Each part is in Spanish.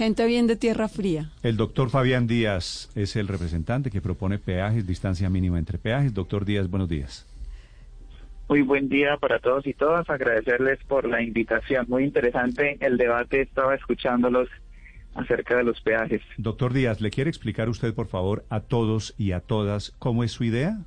Gente bien de tierra fría. El doctor Fabián Díaz es el representante que propone peajes, distancia mínima entre peajes. Doctor Díaz, buenos días. Muy buen día para todos y todas. Agradecerles por la invitación. Muy interesante el debate. Estaba escuchándolos acerca de los peajes. Doctor Díaz, ¿le quiere explicar usted, por favor, a todos y a todas cómo es su idea?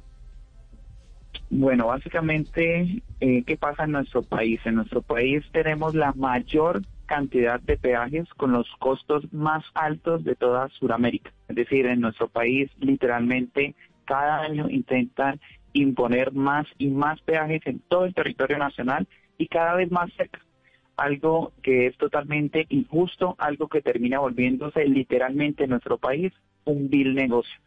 Bueno, básicamente, eh, ¿qué pasa en nuestro país? En nuestro país tenemos la mayor cantidad de peajes con los costos más altos de toda Sudamérica. Es decir, en nuestro país literalmente cada año intentan imponer más y más peajes en todo el territorio nacional y cada vez más cerca. Algo que es totalmente injusto, algo que termina volviéndose literalmente en nuestro país un vil negocio.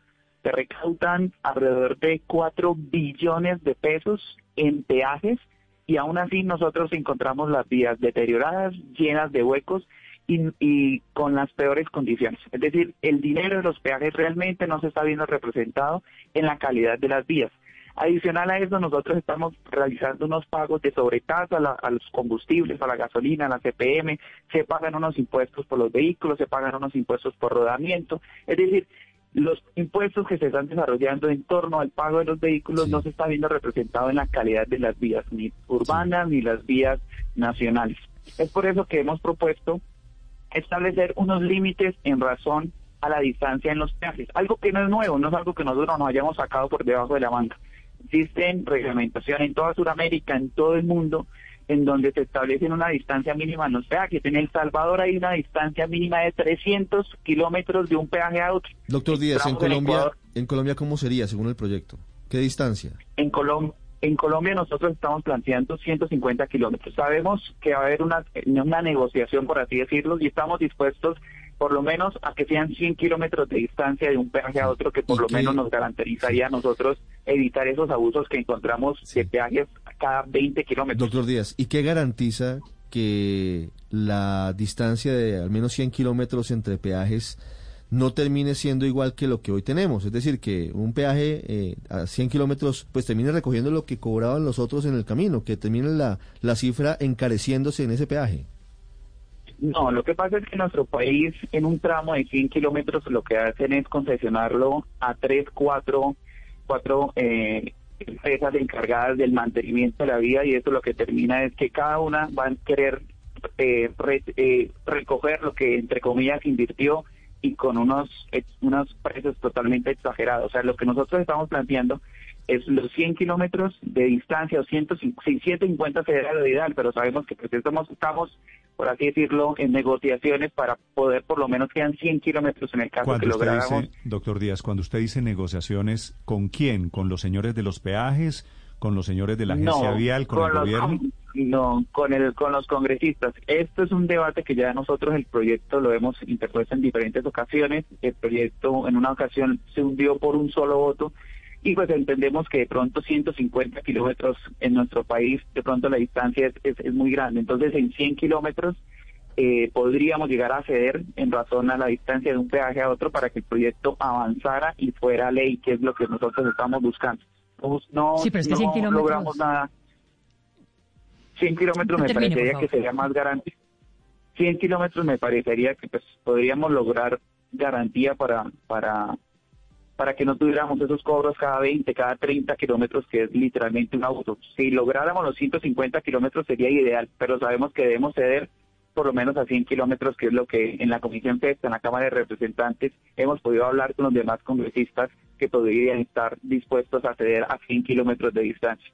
Se recaudan alrededor de 4 billones de pesos en peajes y aún así nosotros encontramos las vías deterioradas, llenas de huecos y, con las peores condiciones. Es decir, el dinero de los peajes realmente no se está viendo representado en la calidad de las vías. Adicional a eso, nosotros estamos realizando unos pagos de sobretasa a, a, los combustibles, a la gasolina, a la CPM, se pagan unos impuestos por los vehículos, se pagan unos impuestos por rodamiento. Es decir, los impuestos que se están desarrollando en torno al pago de los vehículos no se está viendo representado en la calidad de las vías ni urbanas ni las vías nacionales. Es por eso que hemos propuesto establecer unos límites en razón a la distancia en los peajes, algo que no es nuevo, no es algo que nosotros nos hayamos sacado por debajo de la manga. Existen reglamentación en toda Sudamérica, en todo el mundo, en donde se establece una distancia mínima en los peajes. En El Salvador hay una distancia mínima de 300 kilómetros de un peaje a otro. Doctor Díaz, en Colombia, en, Colombia, ¿cómo sería según el proyecto? ¿Qué distancia? En Colombia. En Colombia nosotros estamos planteando 150 kilómetros. Sabemos que va a haber una, una negociación, por así decirlo, y estamos dispuestos por lo menos a que sean 100 kilómetros de distancia de un peaje a otro, que por lo menos nos garantizaría a nosotros evitar esos abusos que encontramos de peajes cada 20 kilómetros. Doctor Díaz, ¿y qué garantiza que la distancia de al menos 100 kilómetros entre peajes no termine siendo igual que lo que hoy tenemos? Es decir, que un peaje eh, a 100 kilómetros pues termine recogiendo lo que cobraban los otros en el camino, que termine la, la cifra encareciéndose en ese peaje. No, lo que pasa es que nuestro país, en un tramo de 100 kilómetros, lo que hacen es concesionarlo a tres, cuatro, cuatro eh, empresas encargadas del mantenimiento de la vía y eso lo que termina es que cada una va a querer eh, eh, recoger lo que, entre comillas, invirtió y con unos, unos precios totalmente exagerados. O sea, lo que nosotros estamos planteando es los 100 kilómetros de distancia o 150 federal de ideal, pero sabemos que pues estamos, estamos, por así decirlo, en negociaciones para poder por lo menos quedan 100 kilómetros en el caso que lográramos. doctor Díaz, cuando usted dice negociaciones, ¿con quién? ¿Con los señores de los peajes? ¿Con los señores de la agencia vial? ¿Con, el gobierno? no, con, el, con los congresistas. Esto es un debate que ya nosotros el proyecto lo hemos interpuesto en diferentes ocasiones. El proyecto en una ocasión se hundió por un solo voto y pues entendemos que de pronto 150 kilómetros en nuestro país, de pronto la distancia es, es, muy grande. Entonces en 100 kilómetros eh, podríamos llegar a ceder en razón a la distancia de un peaje a otro para que el proyecto avanzara y fuera ley, que es lo que nosotros estamos buscando. No, sí, pero es que 100 kilómetros... logramos nada. 100 kilómetros me parecería que sería más garantía. 100 kilómetros me parecería que pues podríamos lograr garantía para, para para que no tuviéramos esos cobros cada 20, cada 30 kilómetros, que es literalmente un auto. Si lográramos los 150 kilómetros sería ideal, pero sabemos que debemos ceder por lo menos a 100 kilómetros, que es lo que en la Comisión FESTA, en la Cámara de Representantes, hemos podido hablar con los demás congresistas que podrían estar dispuestos a ceder a 100 kilómetros de distancia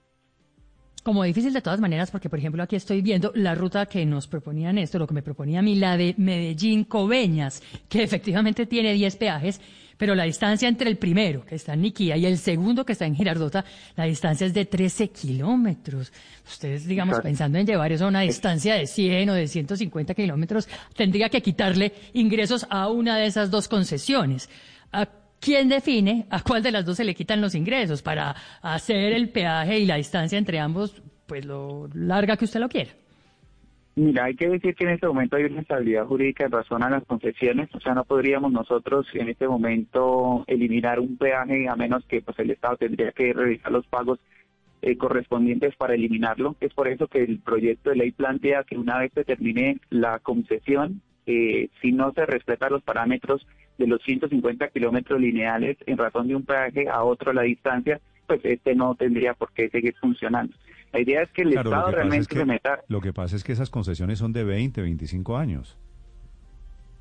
como difícil de todas maneras, porque por ejemplo aquí estoy viendo la ruta que nos proponían esto, lo que me proponía a mí, la de Medellín-Coveñas, que efectivamente tiene 10 peajes, pero la distancia entre el primero, que está en Niquía, y el segundo, que está en Girardota, la distancia es de 13 kilómetros. Ustedes, digamos, pensando en llevar eso a una distancia de 100 o de 150 kilómetros, tendría que quitarle ingresos a una de esas dos concesiones. ¿Quién define a cuál de las dos se le quitan los ingresos para hacer el peaje y la distancia entre ambos, pues lo larga que usted lo quiera? Mira, hay que decir que en este momento hay una estabilidad jurídica en razón a las concesiones, o sea, no podríamos nosotros en este momento eliminar un peaje a menos que pues el Estado tendría que revisar los pagos eh, correspondientes para eliminarlo. Es por eso que el proyecto de ley plantea que una vez se termine la concesión, eh, si no se respetan los parámetros de los 150 kilómetros lineales en razón de un peaje a otro la distancia, pues este no tendría por qué seguir funcionando. La idea es que el Estado realmente se meta... Lo que pasa es que esas concesiones son de 20, 25 años.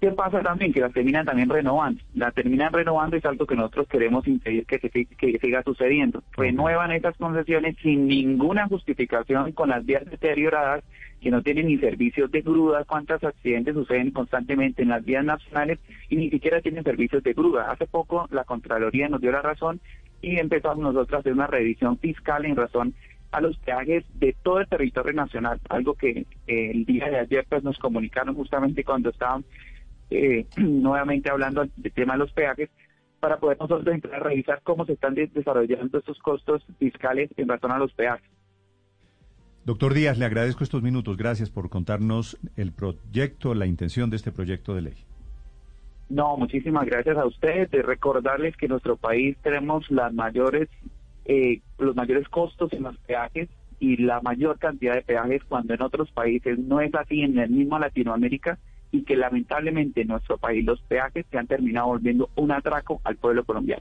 ¿Qué pasa también? Que las terminan también renovando. La terminan renovando y es algo que nosotros queremos impedir que, se, que siga sucediendo. Renuevan esas concesiones sin ninguna justificación con las vías deterioradas que no tienen ni servicios de grúa, cuántos accidentes suceden constantemente en las vías nacionales y ni siquiera tienen servicios de grúa. Hace poco la Contraloría nos dio la razón y empezamos nosotros a hacer una revisión fiscal en razón a los peajes de todo el territorio nacional, algo que el día de ayer pues nos comunicaron justamente cuando estaban eh, nuevamente hablando del tema de los peajes, para poder nosotros entrar a revisar cómo se están desarrollando estos costos fiscales en razón a los peajes. Doctor Díaz, le agradezco estos minutos. Gracias por contarnos el proyecto, la intención de este proyecto de ley. No, muchísimas gracias a ustedes. De recordarles que en nuestro país tenemos las mayores, eh, los mayores costos en los peajes y la mayor cantidad de peajes cuando en otros países no es así en el mismo Latinoamérica y que lamentablemente en nuestro país los peajes se han terminado volviendo un atraco al pueblo colombiano.